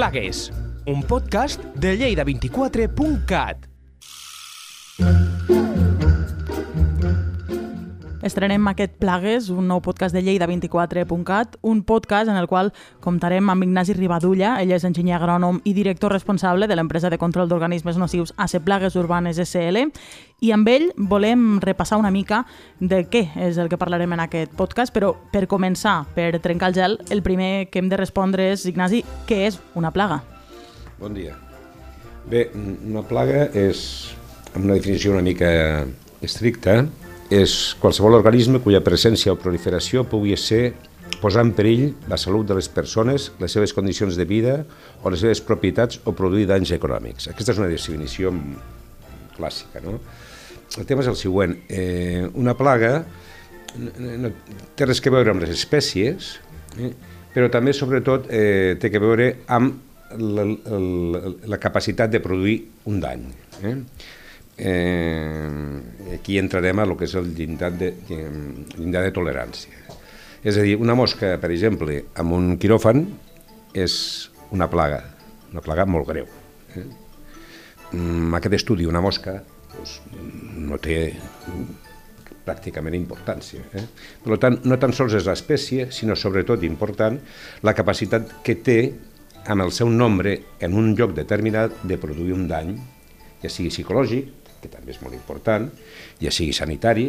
Plagues, un podcast de lleida24.cat. Estrenem aquest Plagues, un nou podcast de Lleida24.cat, un podcast en el qual comptarem amb Ignasi Ribadulla, ell és enginyer agrònom i director responsable de l'empresa de control d'organismes nocius AC Plagues Urbanes SL, i amb ell volem repassar una mica de què és el que parlarem en aquest podcast, però per començar, per trencar el gel, el primer que hem de respondre és, Ignasi, què és una plaga? Bon dia. Bé, una plaga és, amb una definició una mica estricta, és qualsevol organisme cuya presència o proliferació pugui ser posar en perill la salut de les persones, les seves condicions de vida o les seves propietats o produir danys econòmics. Aquesta és una definició clàssica. No? El tema és el següent. Eh, una plaga no, té res que veure amb les espècies, eh, però també, sobretot, eh, té que veure amb la, la, la capacitat de produir un dany. Eh? Eh, aquí entrarem a lo que és el llindar de, llindar de tolerància. És a dir, una mosca, per exemple, amb un quiròfan és una plaga, una plaga molt greu. Eh? Mm, aquest estudi, una mosca, doncs, no té pràcticament importància. Eh? Per tant, no tan sols és l'espècie, sinó sobretot important la capacitat que té amb el seu nombre en un lloc determinat de produir un dany, ja sigui psicològic, que també és molt important, ja sigui sanitari,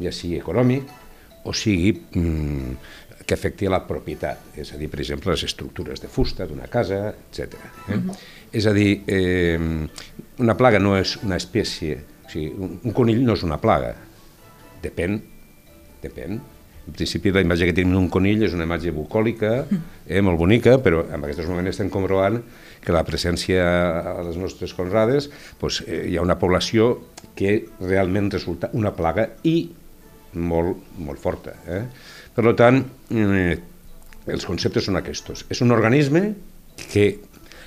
ja sigui econòmic, o sigui mm, que afecti a la propietat, és a dir, per exemple, les estructures de fusta d'una casa, etc. Eh? Uh -huh. És a dir, eh, una plaga no és una espècie, o sigui, un, un conill no és una plaga, depèn, depèn, en principi la imatge que tenim d'un conill és una imatge bucòlica, eh, molt bonica, però en aquests moments estem comprovant que la presència a les nostres conrades doncs, eh, hi ha una població que realment resulta una plaga i molt, molt forta. Eh? Per tant, eh, els conceptes són aquests. És un organisme que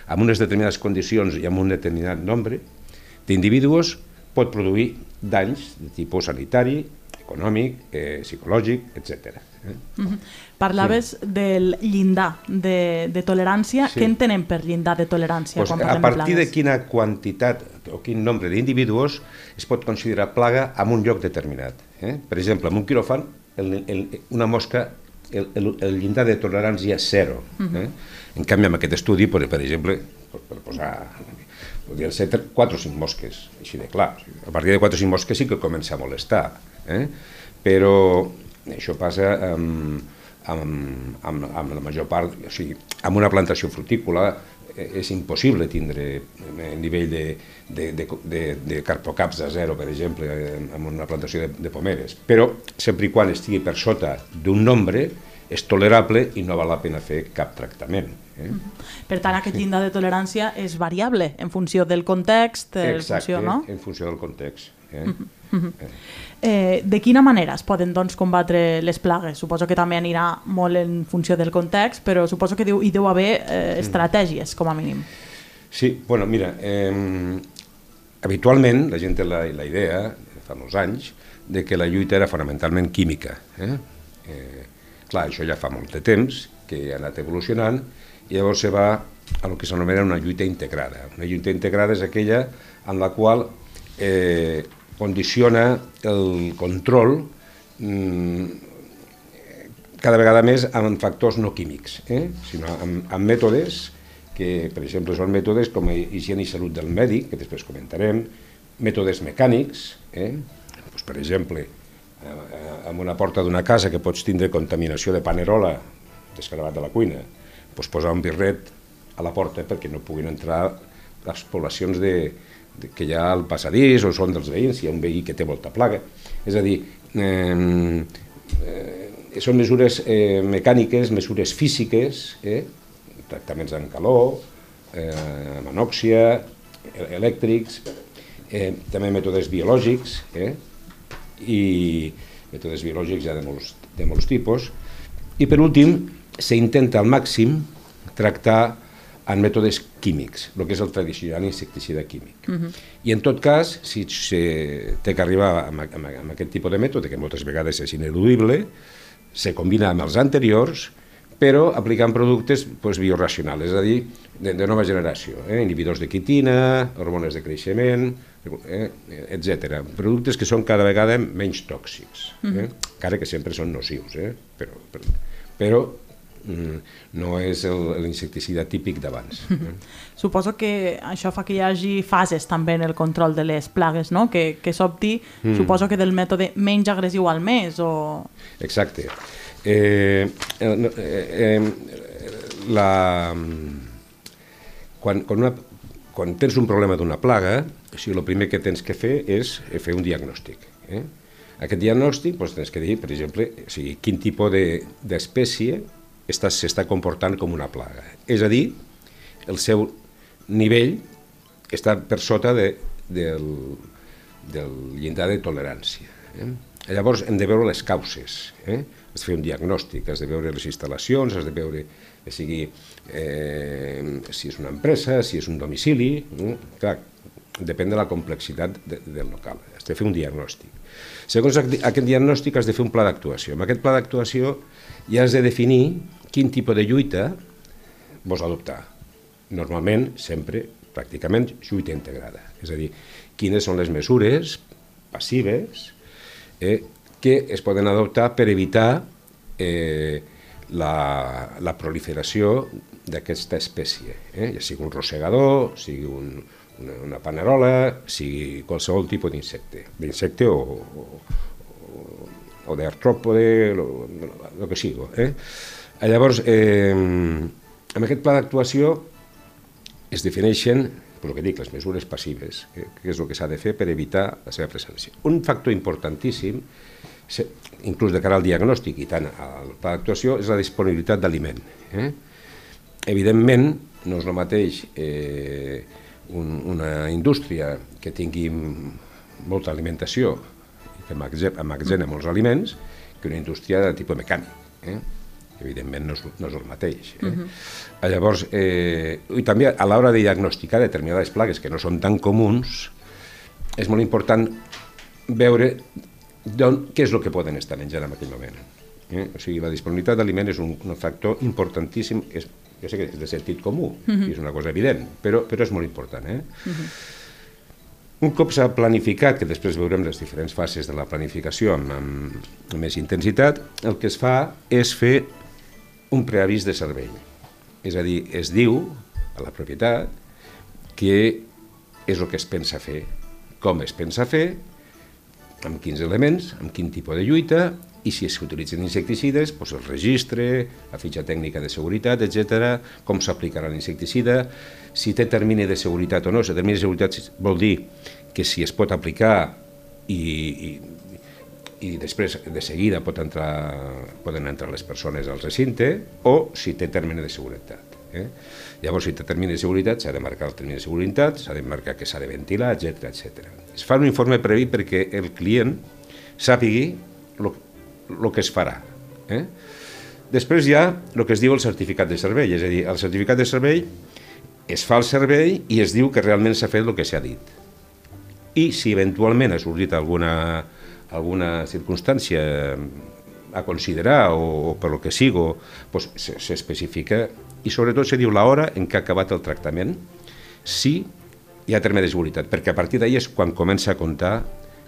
amb unes determinades condicions i amb un determinat nombre d'individus pot produir danys de tipus sanitari, econòmic, eh, psicològic, etc. Mm -hmm. Parlaves sí. del llindar de, de tolerància. Sí. Què entenem per llindar de tolerància pues, quan A partir de, de quina quantitat o quin nombre d'individus es pot considerar plaga en un lloc determinat. Eh? Per exemple, en un quiròfan, el, el, una mosca, el, el, el llindar de tolerància és zero. Mm -hmm. eh? En canvi, amb aquest estudi, per, per exemple, per, per posar podrien ser 4 o 5 mosques, així de clar. A partir de 4 o 5 mosques sí que comença a molestar eh? però això passa amb, amb, amb, amb la major part, o sigui, amb una plantació frutícola eh, és impossible tindre el nivell de, de, de, de, de carpocaps de zero, per exemple, amb una plantació de, de pomeres. Però, sempre i quan estigui per sota d'un nombre, és tolerable i no val la pena fer cap tractament. Eh? Per tant, aquest llindar de tolerància és variable en funció del context, en Exacte, funció, no? en funció del context. Eh? Uh -huh. eh, de quina manera es poden doncs, combatre les plagues? Suposo que també anirà molt en funció del context, però suposo que hi deu haver eh, estratègies, com a mínim. Sí, bueno, mira, eh, habitualment la gent té la, la idea, fa molts anys, de que la lluita era fonamentalment química. Eh? Eh, clar, això ja fa molt de temps, que ha anat evolucionant, i llavors se va a lo que s'anomena una lluita integrada. Una lluita integrada és aquella en la qual eh, condiciona el control mmm, cada vegada més amb factors no químics, eh? sinó amb, amb mètodes que, per exemple, són mètodes com higiene i salut del mèdic, que després comentarem, mètodes mecànics, eh? pues, per exemple, amb una porta d'una casa que pots tindre contaminació de panerola descaravat de la cuina, pues, posar un birret a la porta perquè no puguin entrar les poblacions de, que hi ha al passadís o són dels veïns, si hi ha un veí que té molta plaga. És a dir, eh, eh, són mesures eh, mecàniques, mesures físiques, eh, tractaments en calor, eh, amb anòxia, elèctrics, eh, també mètodes biològics, eh, i mètodes biològics ja de molts, de molts tipus. I per últim, s'intenta al màxim tractar en mètodes químics, el que és el tradicional insecticida químic. Uh -huh. I en tot cas, si se té que arribar amb, amb, amb aquest tipus de mètode, que moltes vegades és ineludible, se combina amb els anteriors però aplicant productes pues, bioracionals, és a dir, de, de nova generació, eh? inhibidors de quitina, hormones de creixement, eh? etc. Productes que són cada vegada menys tòxics, eh? Uh -huh. encara que sempre són nocius, eh? però, però, però mm, no és l'insecticida típic d'abans. Eh? Suposo que això fa que hi hagi fases també en el control de les plagues, no? que, que s'opti, mm. suposo que del mètode menys agressiu al més, o... Exacte. Eh, eh, eh, la, quan, quan, una, quan tens un problema d'una plaga, o sigui, el primer que tens que fer és fer un diagnòstic. Eh? Aquest diagnòstic doncs, tens que dir, per exemple, o sigui, quin tipus d'espècie de, s'està comportant com una plaga. És a dir, el seu nivell està per sota de, del, del llindar de tolerància. Eh? Llavors hem de veure les causes, eh? has de fer un diagnòstic, has de veure les instal·lacions, has de veure que sigui eh, si és una empresa, si és un domicili, no? clar, depèn de la complexitat de, del local, has de fer un diagnòstic. Segons aquest diagnòstic has de fer un pla d'actuació. Amb aquest pla d'actuació ja has de definir quin tipus de lluita vols adoptar. Normalment, sempre, pràcticament, lluita integrada. És a dir, quines són les mesures passives eh, que es poden adoptar per evitar eh, la, la proliferació d'aquesta espècie, eh? ja sigui un rosegador, sigui un, una, una panerola, sigui qualsevol tipus d'insecte, d'insecte o, o, o, d'artròpode, el que sigui. Eh? Llavors, eh, amb aquest pla d'actuació es defineixen el que dic, les mesures passives, que, que és el que s'ha de fer per evitar la seva presència. Un factor importantíssim inclús de cara al diagnòstic i tant al pla d'actuació, és la disponibilitat d'aliment. Eh? Evidentment, no és el mateix eh, un, una indústria que tingui molta alimentació i que emmagatzena molts aliments que una indústria de tipus mecànic. Eh? evidentment no és, no és el mateix. Eh? Uh -huh. Llavors, eh, i també a l'hora de diagnosticar determinades plagues que no són tan comuns, és molt important veure doncs, què és el que poden estar menjant en aquell moment? Eh? O sigui, la disponibilitat d'aliment és un, un factor importantíssim, és, jo sé que és de sentit comú, uh -huh. és una cosa evident, però, però és molt important. Eh? Uh -huh. Un cop s'ha planificat, que després veurem les diferents fases de la planificació amb, amb, amb més intensitat, el que es fa és fer un preavís de servei. És a dir, es diu a la propietat que és el que es pensa fer, com es pensa fer amb quins elements, amb quin tipus de lluita, i si s'utilitzen insecticides, doncs el registre, la fitxa tècnica de seguretat, etc, com s'aplicarà l'insecticida, si té termini de seguretat o no. Si termini de seguretat vol dir que si es pot aplicar i, i, i després de seguida pot entrar, poden entrar les persones al recinte, o si té termini de seguretat. Eh? Llavors, si té termini de seguretat, s'ha de marcar el termini de seguretat, s'ha de marcar que s'ha de ventilar, etc etc es fa un informe previ perquè el client sàpigui el que es farà. Eh? Després hi ha el que es diu el certificat de servei, és a dir, el certificat de servei es fa el servei i es diu que realment s'ha fet el que s'ha dit. I si eventualment ha sortit alguna, alguna circumstància a considerar o, o per lo que sigo, doncs s'especifica i sobretot se diu l'hora en què ha acabat el tractament, si hi ha terme de seguretat, perquè a partir d'ahir és quan comença a comptar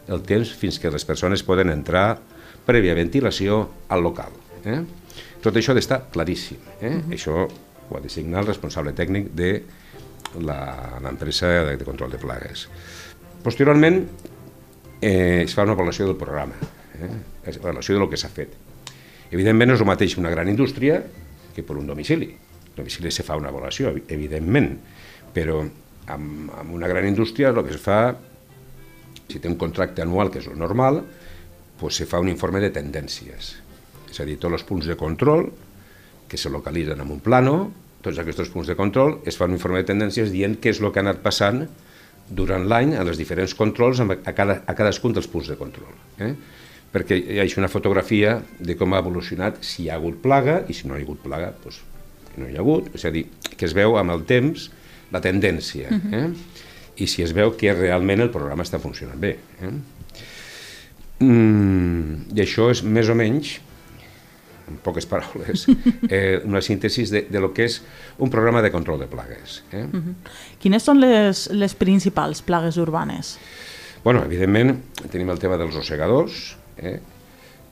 el temps fins que les persones poden entrar prèvia ventilació al local. Eh? Tot això ha d'estar claríssim. Eh? Uh -huh. Això ho ha de signar el responsable tècnic de l'empresa de, de control de plagues. Posteriorment, eh, es fa una avaluació del programa, eh? avaluació del que s'ha fet. Evidentment no és el mateix una gran indústria que per un domicili. El domicili se fa una avaluació, evidentment, però amb, amb una gran indústria el que es fa, si té un contracte anual, que és el normal, pues se fa un informe de tendències. És a dir, tots els punts de control que se localitzen en un plano, tots aquests punts de control, es fa un informe de tendències dient què és el que ha anat passant durant l'any a les diferents controls a, cada, a cadascun dels punts de control. Eh? Perquè hi ha una fotografia de com ha evolucionat si hi ha hagut plaga i si no hi ha hagut plaga, doncs, no hi ha hagut. És a dir, que es veu amb el temps la tendència, uh -huh. eh? i si es veu que realment el programa està funcionant bé. Eh? Mm, I això és més o menys en poques paraules, eh, una síntesi de, de lo que és un programa de control de plagues. Eh? Uh -huh. Quines són les, les principals plagues urbanes? bueno, evidentment, tenim el tema dels ossegadors, eh?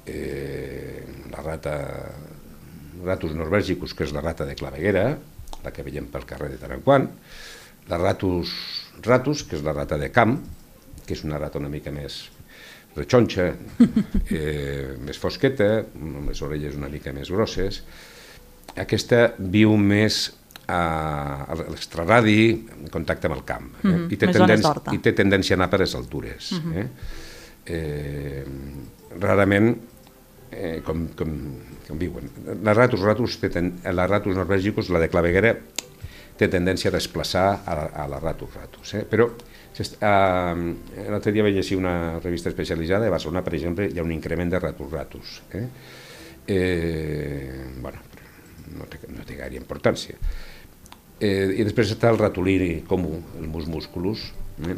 Eh, la rata ratus norvègicus, que és la rata de claveguera, la que veiem pel carrer de quant, la ratus ratus, que és la rata de camp, que és una rata una mica més rechonxa, eh, més fosqueta, amb les orelles una mica més grosses. Aquesta viu més a, a l'extraradi, en contacte amb el camp. Eh? Mhm, I, té tendència. I té tendència a anar per les altures. Mhm. eh? Eh, rarament, eh, com, com, com viuen. La ratus, ratus ten, la ratus norvegicus, la de claveguera, té tendència a desplaçar a, la- a la ratus ratus. Eh? Però l'altre dia vaig llegir una revista especialitzada a Barcelona, per exemple, hi ha un increment de ratus ratus. Eh? Eh, bueno, no té, no té gaire importància. Eh, I després està el ratolí comú, el mus musculus. Eh?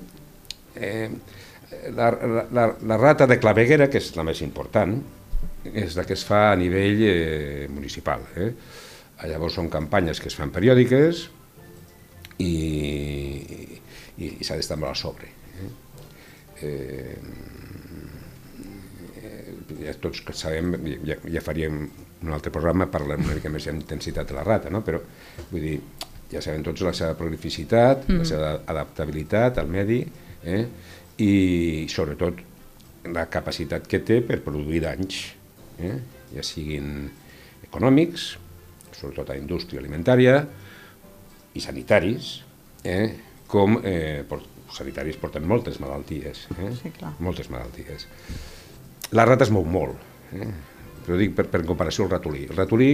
Eh, la, la, la rata de claveguera, que és la més important, és la que es fa a nivell eh, municipal. Eh? Llavors són campanyes que es fan periòdiques i, i, i s'ha d'estar molt a sobre. Eh? Eh, eh, ja tots que sabem, ja, ja faríem un altre programa parlant una mica més d'intensitat de la rata, no? però vull dir, ja sabem tots la seva prolificitat, mm. la seva adaptabilitat al medi eh? i sobretot la capacitat que té per produir danys, eh? ja siguin econòmics, sobretot a indústria alimentària i sanitaris, eh? Com eh, por, sanitaris porten moltes malalties, eh? Sí, clar. moltes malalties. La rata es mou molt, eh? però dic per, per comparació al ratolí. El ratolí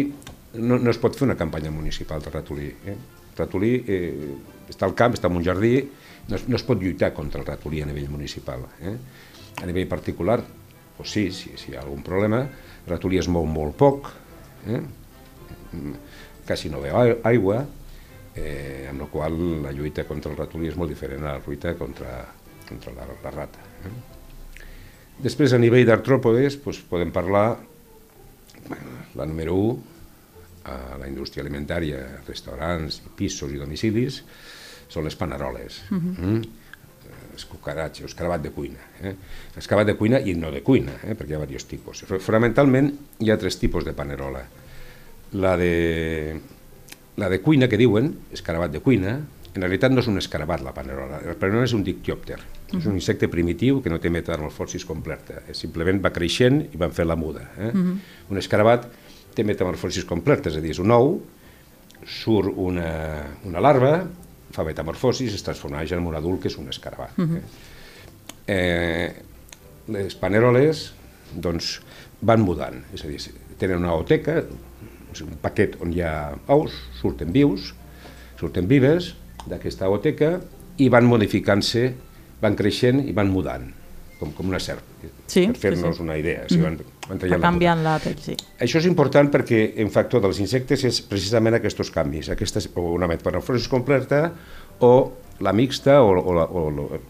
no, no es pot fer una campanya municipal de ratolí. Eh? El ratolí eh, està al camp, està en un jardí, no es, no es pot lluitar contra el ratolí a nivell municipal. Eh? A nivell particular, pues sí, si, si hi ha algun problema, el ratolí es mou molt poc, eh? Mm, quasi no veu ai- aigua, eh, amb la qual la lluita contra el ratolí és molt diferent a la lluita contra, contra la, la rata. Eh? Després, a nivell d'artròpodes, doncs, podem parlar, bueno, la número 1, a la indústria alimentària, restaurants, pisos i domicilis, són les paneroles. Uh -huh. mm? els cucaratges, l'escarabat de cuina. Eh? L'escarabat de cuina i no de cuina, eh? perquè hi ha diversos tipus. Fonamentalment hi ha tres tipus de panerola. La de, la de cuina, que diuen, escarabat de cuina, en realitat no és un escarabat la panerola, el panerola és un dictiòpter, uh -huh. és un insecte primitiu que no té metamorfosis completa, eh? simplement va creixent i van fer la muda. Eh? Uh -huh. Un escarabat té metamorfosis completa, és a dir, és un ou, surt una, una larva, fa metamorfosis, es transforma en un adult que és un escarabat. Uh -huh. eh, les paneroles doncs, van mudant, és a dir, tenen una oteca, un paquet on hi ha ous, surten vius, surten vives d'aquesta oteca i van modificant-se, van creixent i van mudant, com, com una serp, Sí, per sí, fer-nos sí. una idea. Sigui, van, van Va la canviant la pell, sí. Això és important perquè un factor dels insectes és precisament aquests canvis, aquestes, o una metamorfosi completa o la mixta o, o, la, o, o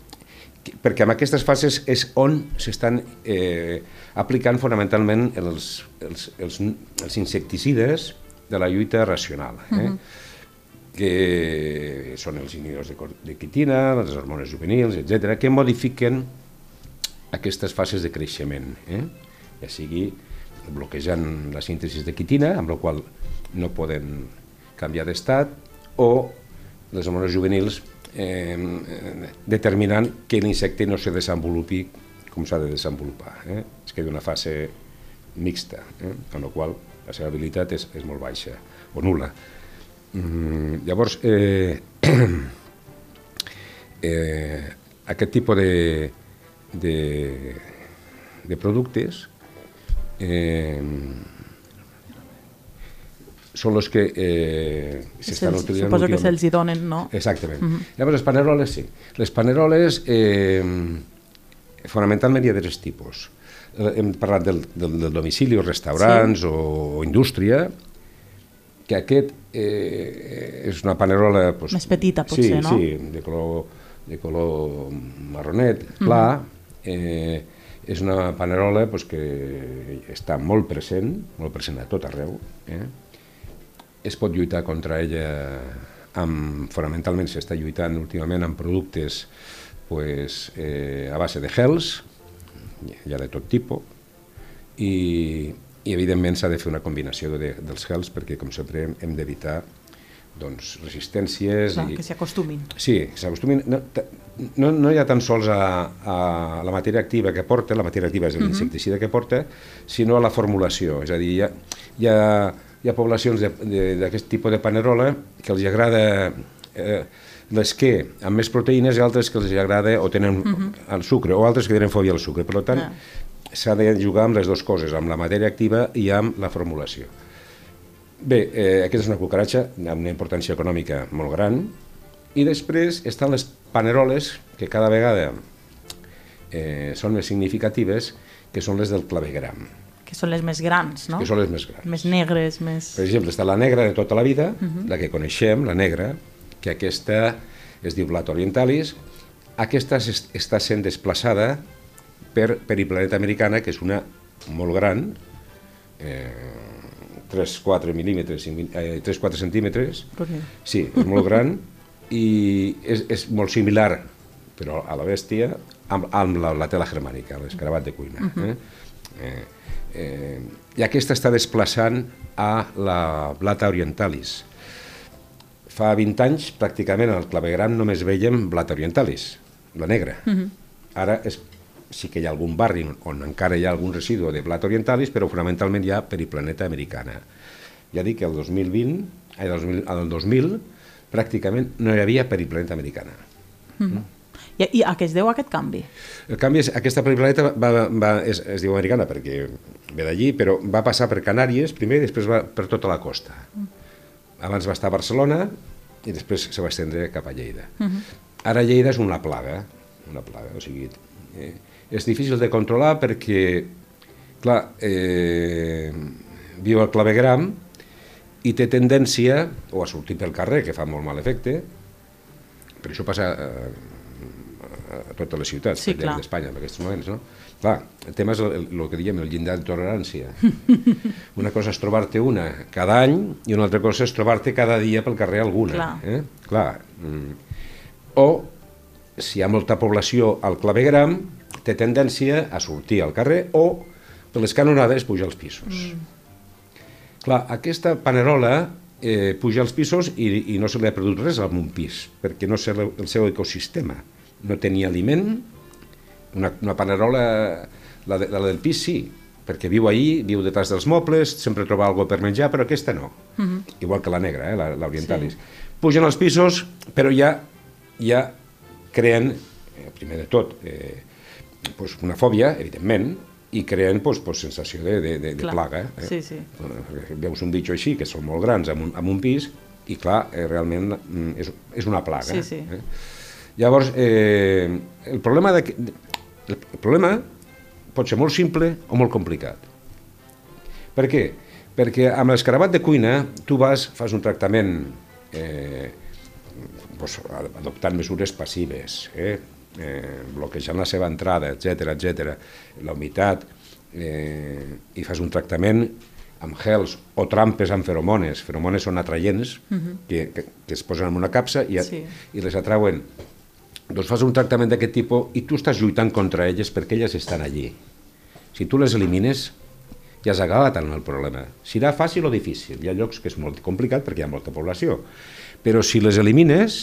perquè en aquestes fases és on s'estan eh, aplicant fonamentalment els, els, els, els insecticides de la lluita racional, eh? Uh -huh. que són els inhibidors de, de quitina, les hormones juvenils, etc, que modifiquen aquestes fases de creixement, eh? ja sigui bloquejant la síntesi de quitina, amb la qual no poden canviar d'estat, o les hormones juvenils eh, determinant que l'insecte no se desenvolupi com s'ha de desenvolupar. Eh? Es queda una fase mixta, eh? amb la qual la seva habilitat és, és molt baixa o nula. Mm, llavors, eh, eh, aquest tipus de, de, de productes eh, són els que eh, s'estan utilitzant Suposo que se'ls hi donen, no? Exactament. Uh -huh. Llavors, les paneroles, sí. Les paneroles, eh, fonamentalment hi ha tres tipus. Eh, Hem parlat del, del, del domicili, o restaurants sí. o, o indústria, que aquest eh, és una panerola... Doncs, Més petita, potser, sí, no? Sí, de color, de color marronet, clar, uh -huh. eh, És una panerola pues, que està molt present, molt present a tot arreu. Eh? Es pot lluitar contra ella amb, fonamentalment s'està lluitant últimament amb productes pues, eh, a base de gels, hi ha de tot tipus, i, i evidentment s'ha de fer una combinació de, dels gels perquè com sempre hem d'evitar doncs, resistències... Clar, i... que s'hi acostumin. Sí, que s'acostumin. No, no, no hi ha tan sols a, a la matèria activa que porta, la matèria activa és l'insecticida que porta, sinó a la formulació. És a dir, hi ha, hi ha, hi ha poblacions d'aquest tipus de panerola que els agrada eh, l'esquer amb més proteïnes i altres que els agrada o tenen el sucre, o altres que tenen fòbia al sucre. Per tant, Ah. s'ha de jugar amb les dues coses, amb la matèria activa i amb la formulació. Bé, eh, aquesta és una cucaratxa amb una importància econòmica molt gran i després estan les paneroles que cada vegada eh, són més significatives que són les del clavegram, Que són les més grans, no? que són les més grans. Més negres, més... Per exemple, està la negra de tota la vida, la que coneixem, la negra, que aquesta es diu Blat orientalis, aquesta es- està sent desplaçada per Periplaneta americana, que és una molt gran, eh, 3-4 mil·límetres, 3-4 centímetres, Perquè... Sí, és molt gran i és, és molt similar, però a la bèstia, amb, amb la, la tela germànica, l'escarabat de cuina. eh? Eh, eh, I aquesta està desplaçant a la blata orientalis. Fa 20 anys, pràcticament, al clavegram només veiem blata orientalis, la negra. Ara és, sí que hi ha algun barri on encara hi ha algun residu de blata orientalis, però fonamentalment hi ha periplaneta americana. Ja dic que el 2020, ai, el 2000, el 2000 pràcticament no hi havia periplaneta americana. I, I a què es deu aquest canvi? El canvi és, aquesta periplaneta va, va, és, es diu americana perquè ve d'allí, però va passar per Canàries primer i després va per tota la costa. Abans va estar a Barcelona i després se va estendre cap a Lleida. Ara Lleida és una plaga, una plaga, o sigui, eh, és difícil de controlar perquè, clar, eh, viu al clavegram i té tendència, o a sortir pel carrer, que fa molt mal efecte, però això passa eh, a totes les ciutats Sí, clar. d'Espanya en aquests moments, no? Clar, el tema és el, el, el que diem, el llindar de tolerància. una cosa és trobar-te una cada any i una altra cosa és trobar-te cada dia pel carrer alguna. Clar. Eh? Clar. Mm. O, si hi ha molta població al clavegram, té tendència a sortir al carrer o per les canonades pujar als pisos. Mm. Clar, aquesta panerola eh, puja als pisos i, i no se li ha perdut res en un pis, perquè no sé el seu ecosistema. No tenia aliment, una, una panerola, la, de, la del pis sí, perquè viu ahí, viu detrás dels mobles, sempre troba alguna per menjar, però aquesta no. Igual que la negra, eh, la- l'orientalis. Sí. Pugen als pisos, però ja, ja creen, eh, primer de tot, eh, pues una fòbia, evidentment, i creen pues, pues, sensació de, de, de, de plaga. Eh? Sí, sí. Veus un bitxo així, que són molt grans, amb un, amb un pis, i clar, eh, realment mm, és, és una plaga. Sí, sí. Eh? Llavors, eh, el, problema de, el problema pot ser molt simple o molt complicat. Per què? Perquè amb l'escarabat de cuina tu vas, fas un tractament eh, doncs, adoptant mesures passives, eh? Eh, bloquejant la seva entrada, etc etc, la humitat, eh, i fas un tractament amb gels o trampes amb feromones. Feromones són atraients que, que, que es posen en una capsa i, Sí. i les atrauen. Doncs fas un tractament d'aquest tipus i tu estàs lluitant contra elles perquè elles estan allí. Si tu les elimines, ja has acabat amb el problema. Serà fàcil o difícil. Hi ha llocs que és molt complicat perquè hi ha molta població. Però si les elimines,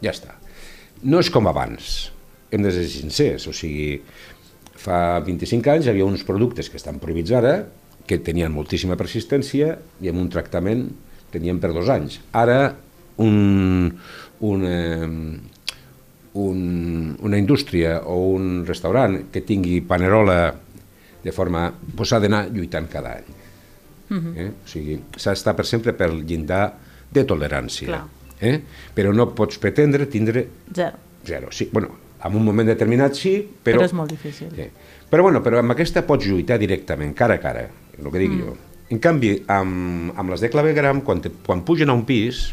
ja està. No és com abans. Hem de ser sincers. O sigui, fa 25 anys hi havia uns productes que estan prohibits ara, que tenien moltíssima persistència i amb un tractament tenien per dos anys. Ara, un, un, eh, un, una indústria o un restaurant que tingui panerola de forma... Doncs ha d'anar lluitant cada any. eh? O sigui, s'ha d'estar per sempre pel llindar de tolerància. Clar. Eh? Però no pots pretendre tindre Zero. zero. Sí, bueno, en un moment determinat sí, però... Però és molt difícil. Sí. Però, bueno, però amb aquesta pots lluitar directament, cara a cara, el que dic mm. jo. En canvi, amb, amb les de clavegram, quan, te, quan pugen a un pis,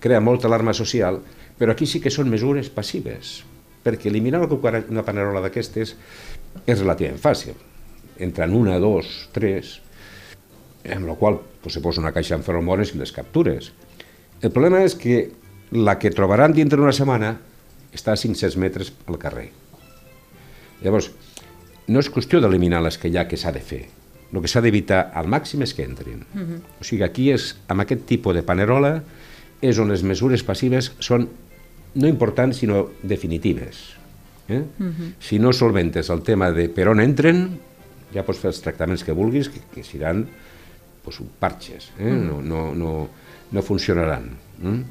crea molta alarma social, però aquí sí que són mesures passives, perquè eliminar una, panerola d'aquestes és relativament fàcil. Entren una, dos, tres, en la qual pues, se posa una caixa amb feromones i les captures. El problema és que la que trobaran dintre d'una setmana està a 500 metres al carrer. Llavors, no és qüestió d'eliminar les que hi ha que s'ha de fer. El que s'ha d'evitar al màxim és que entrin. Uh -huh. O sigui, aquí és, amb aquest tipus de panerola és on les mesures passives són no importants, sinó definitives. Eh? Uh -huh. Si no solventes el tema de per on entren, ja pots fer els tractaments que vulguis, que, que seran pues, parxes, eh? Uh -huh. no, no, no, no funcionaran. Eh?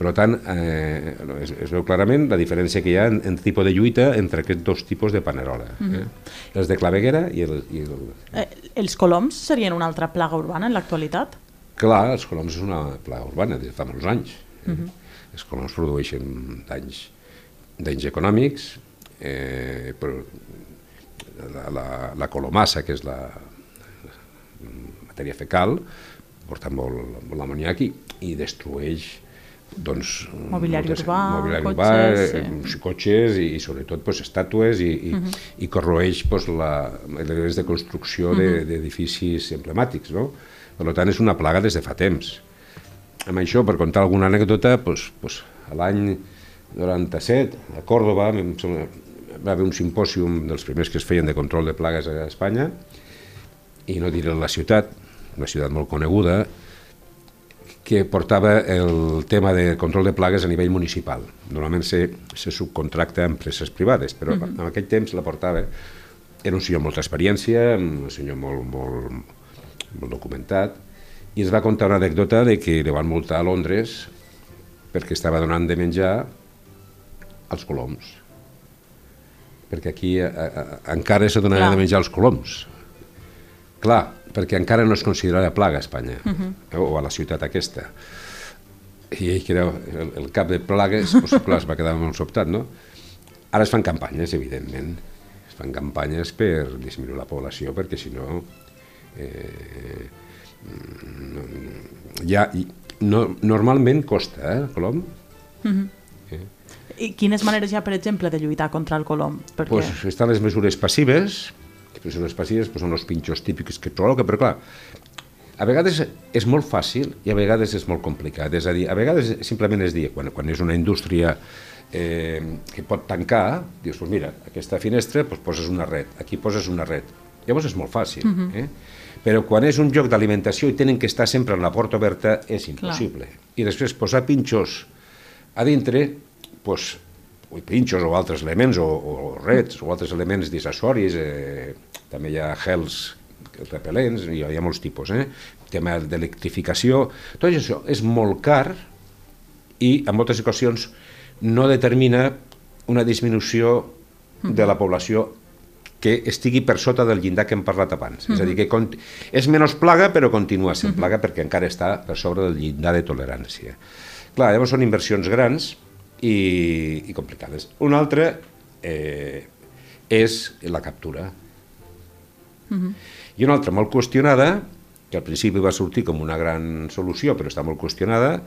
Per tant, eh, es, es veu clarament la diferència que hi ha en, en tipus de lluita entre aquests dos tipus de panerola. Eh? Mm -hmm. Els de claveguera i el... I el... Eh, els coloms serien una altra plaga urbana en l'actualitat? Clar, els coloms és una plaga urbana des de fa molts anys. Eh? Mm -hmm. Els coloms produeixen danys, danys econòmics, eh, però la, la, la colomassa, que és la, la matèria fecal, porta molt, molt amoniac i, i destrueix doncs, mobiliari moltes, urbà, mobiliari cotxes, urbà, sí. cotxes i, i sobretot pues, estàtues i, i, uh -huh. i corroeix pues, la, les de construcció uh -huh. d'edificis emblemàtics. No? Per tant, és una plaga des de fa temps. Amb això, per contar alguna anècdota, pues, pues, a l'any 97, a Còrdoba, va haver un simpòsium dels primers que es feien de control de plagues a Espanya, i no diré la ciutat, una ciutat molt coneguda, que portava el tema de control de plagues a nivell municipal. Normalment se, se subcontracta a empreses privades, però uh -huh. en aquell temps la portava, era un senyor amb molta experiència, un senyor molt, molt, molt documentat, i es va contar una anècdota de que li van multar a Londres perquè estava donant de menjar als coloms. Perquè aquí a, a, encara se donava de menjar als coloms. Clar, perquè encara no es considerava plaga a Espanya, uh -huh. o a la ciutat aquesta. I ell, que era el, el cap de plagues, pues, clar, es va quedar molt sobtat, no? Ara es fan campanyes, evidentment. Es fan campanyes per disminuir la població, perquè si no... Eh, ja, no, normalment costa, eh, el colom. Uh -huh. eh? I quines maneres hi ha, per exemple, de lluitar contra el colom? Perquè... Pues estan les mesures passives, que són les passives pues, són els pinxos típics que provoca, però clar, a vegades és molt fàcil i a vegades és molt complicat. És a dir, a vegades simplement és dir, quan, quan és una indústria eh, que pot tancar, dius, pues mira, aquesta finestra pues, poses una red, aquí poses una red. Llavors és molt fàcil. Uh -huh. eh? Però quan és un joc d'alimentació i tenen que estar sempre en la porta oberta, és impossible. Clar. I després posar pinxos a dintre, pues, o pinxos o altres elements, o, o reds, o altres elements disassoris, eh, també hi ha gels repel·lents, hi ha, hi ha molts tipus, eh? tema d'electrificació, tot això és molt car i en moltes ocasions no determina una disminució de la població que estigui per sota del llindar que hem parlat abans. Uh -huh. És a dir, que és menys plaga, però continua sent uh -huh. plaga perquè encara està per sobre del llindar de tolerància. Clar, llavors són inversions grans, i, i complicades. Una altra eh, és la captura. Uh -huh. I una altra molt qüestionada, que al principi va sortir com una gran solució, però està molt qüestionada,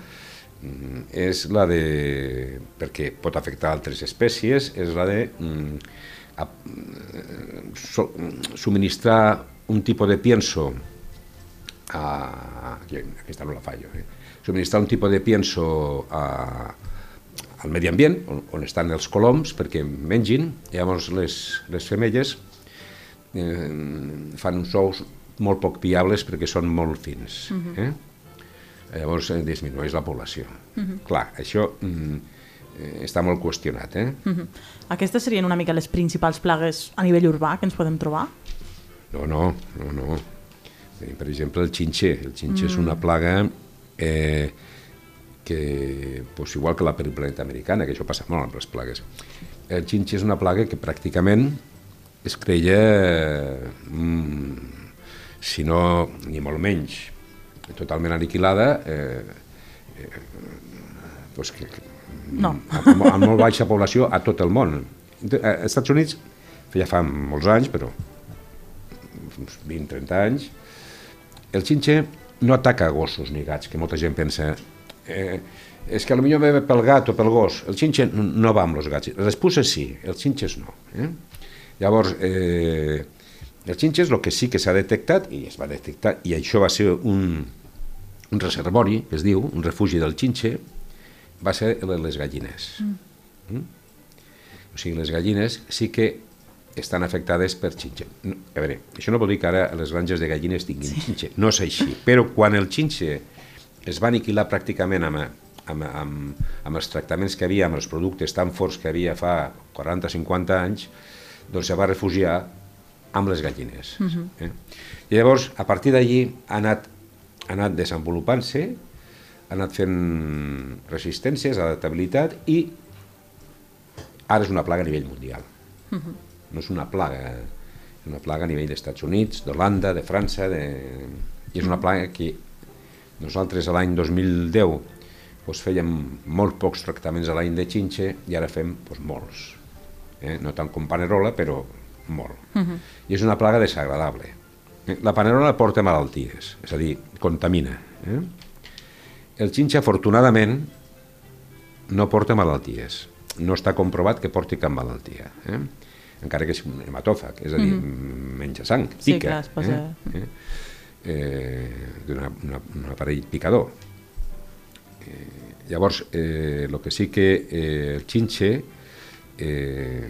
mm, és la de, perquè pot afectar altres espècies, és la de mm, a, so, subministrar un tipus de pienso a, aquesta no la fallo, eh? subministrar un tipus de pienso a, al medi ambient, on, on estan els coloms perquè mengin, i llavors les, les femelles eh, fan uns ous molt poc viables perquè són molt fins. Uh -huh. eh? Llavors eh, disminueix la població. Uh -huh. Clar, això mm, eh, està molt qüestionat. Eh? Uh -huh. Aquestes serien una mica les principals plagues a nivell urbà que ens podem trobar? No, no, no, no. Per exemple, el xinxer. El xinxer mm. és una plaga eh, que, pues, igual que la periplaneta americana, que això passa molt amb les plagues. El xinxi és una plaga que pràcticament es creia, mm, si no, ni molt menys, totalment aniquilada, eh, eh, pues que, no. amb, amb molt baixa població a tot el món. Als Estats Units, ja fa molts anys, però uns 20-30 anys, el xinxe no ataca gossos ni gats, que molta gent pensa eh, és que potser ve pel gat o pel gos. El xinxe no va amb els gats. Les puces sí, els xinxes no. Eh? Llavors, eh, els xinxes, el que sí que s'ha detectat, i es va detectar, i això va ser un, un reservori, que es diu, un refugi del xinxe, va ser les gallines. Mm. Mm? O sigui, les gallines sí que estan afectades per xinxe. A veure, això no vol dir que ara les granges de gallines tinguin sí. xinxe, no és així, però quan el xinxe es va aniquilar pràcticament amb, amb, amb, amb els tractaments que havia, amb els productes tan forts que havia fa 40-50 anys, doncs se va refugiar amb les gallines. Uh -huh. eh? I llavors, a partir d'allí, ha anat, ha anat desenvolupant-se, ha anat fent resistències, adaptabilitat, i ara és una plaga a nivell mundial. Uh -huh. No és una plaga, és una plaga a nivell dels Estats Units, d'Holanda, de França, de... i és una plaga que nosaltres l'any 2010 doncs, fèiem molt pocs tractaments a l'any de xinxe i ara fem doncs, molts. Eh? No tant com panerola, però molt. Uh -huh. I és una plaga desagradable. La panerola porta malalties, és a dir, contamina. Eh? El xinxa, afortunadament, no porta malalties. No està comprovat que porti cap malaltia. Eh? Encara que és un hematòfag, és a dir, uh -huh. menja sang, pica. Sí, clar, es posa... eh? Eh? Eh, d'un aparell picador. Eh, llavors, eh, el que sí que eh, el xinxe eh,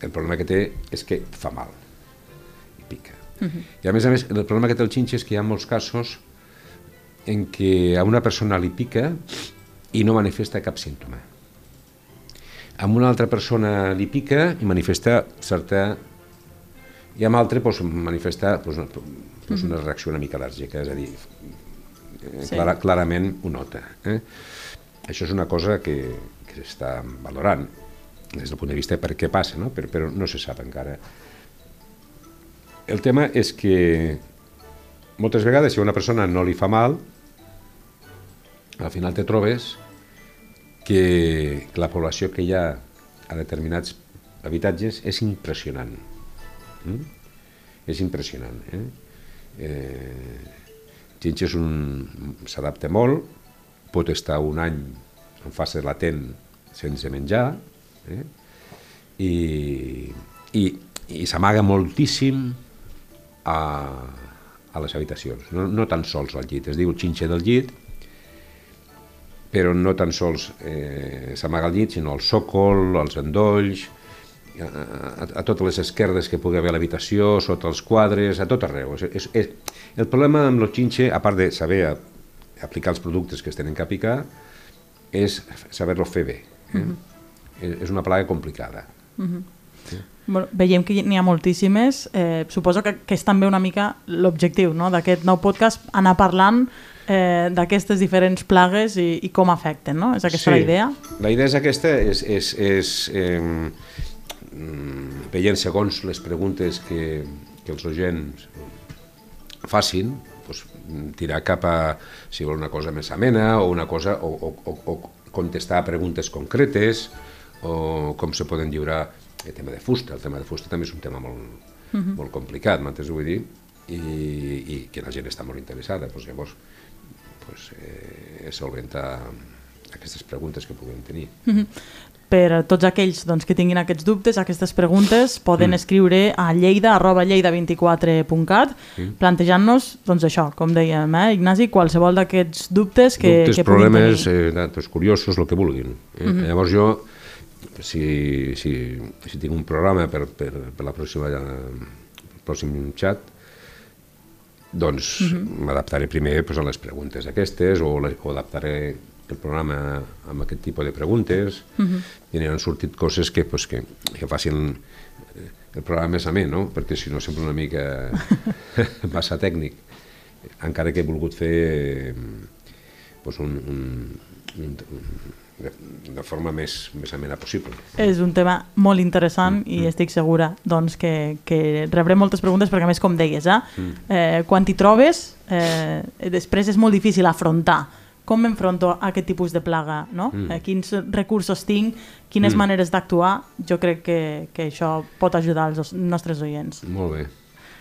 el problema que té és que fa mal i pica. Uh -huh. I a més a més, el problema que té el xinxe és que hi ha molts casos en què a una persona li pica i no manifesta cap símptoma. A una altra persona li pica i manifesta certa... I amb altre doncs, manifesta doncs, doncs una reacció una mica al·lèrgica, és a dir, sí. clara, clarament ho nota. Eh? Això és una cosa que, que s'està valorant des del punt de vista de per què passa, no? Però, però no se sap encara. El tema és que moltes vegades si a una persona no li fa mal, al final te trobes que la població que hi ha a determinats habitatges és impressionant. Mm? És impressionant. Eh? Eh, Ginge s'adapta molt, pot estar un any en fase latent sense menjar, eh? i, i, i s'amaga moltíssim a, a les habitacions, no, no tan sols al llit, es diu xinxe del llit, però no tan sols eh, s'amaga al llit, sinó al sòcol, als endolls, a, a, a totes les esquerdes que pugui haver a l'habitació, sota els quadres, a tot arreu. És, és, és, el problema amb el xinxe, a part de saber aplicar els productes que es tenen que aplicar, és saber-lo fer bé. Eh? Mm -hmm és una plaga complicada. Uh -huh. Bueno, veiem que n'hi ha moltíssimes. Eh, suposo que, que és també una mica l'objectiu no? d'aquest nou podcast, anar parlant eh, d'aquestes diferents plagues i, i com afecten, no? És aquesta sí. la idea? La idea és aquesta, és, és, és eh, veient segons les preguntes que, que els oients facin, doncs, tirar cap a si vol una cosa més amena o una cosa o, o, o, o contestar a preguntes concretes o com se poden lliurar el tema de fusta. El tema de fusta també és un tema molt, uh mhm. -huh. molt complicat, m'entens vull dir? I, i que la gent està molt interessada. Doncs llavors, pues, eh, solventar aquestes preguntes que puguem tenir. Uh mhm. -huh. Per a tots aquells doncs, que tinguin aquests dubtes, aquestes preguntes, poden mm. escriure a lleida arroba lleida24.cat mm. plantejant-nos, doncs això, com dèiem, eh, Ignasi, qualsevol d'aquests dubtes que, dubtes, que problemes, eh, datos curiosos, el que vulguin. Eh? Mm -hmm. Llavors jo si, si, si tinc un programa per, per, per la pròxima, el pròxim xat, doncs mhm. m'adaptaré primer pues, a les preguntes aquestes o, le, o adaptaré el programa amb aquest tipus de preguntes uh -huh. i han sortit coses que, pues, que, que facin el programa més amè, no? perquè si no sempre una mica massa tècnic encara que he volgut fer pues, un, un, un, de, de forma més, més amena possible. És un tema molt interessant mm, i mm. estic segura doncs, que, que rebré moltes preguntes perquè a més com deies, eh, mm. eh, quan t'hi trobes eh, després és molt difícil afrontar com m'enfronto a aquest tipus de plaga, no? Mm. Eh, quins recursos tinc, quines mm. maneres d'actuar, jo crec que, que això pot ajudar els nostres oients. Molt bé.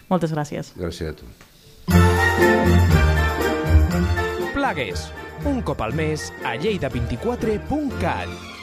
Moltes gràcies. Gràcies a tu. Plagues, un cop al mes a lleida24.cat.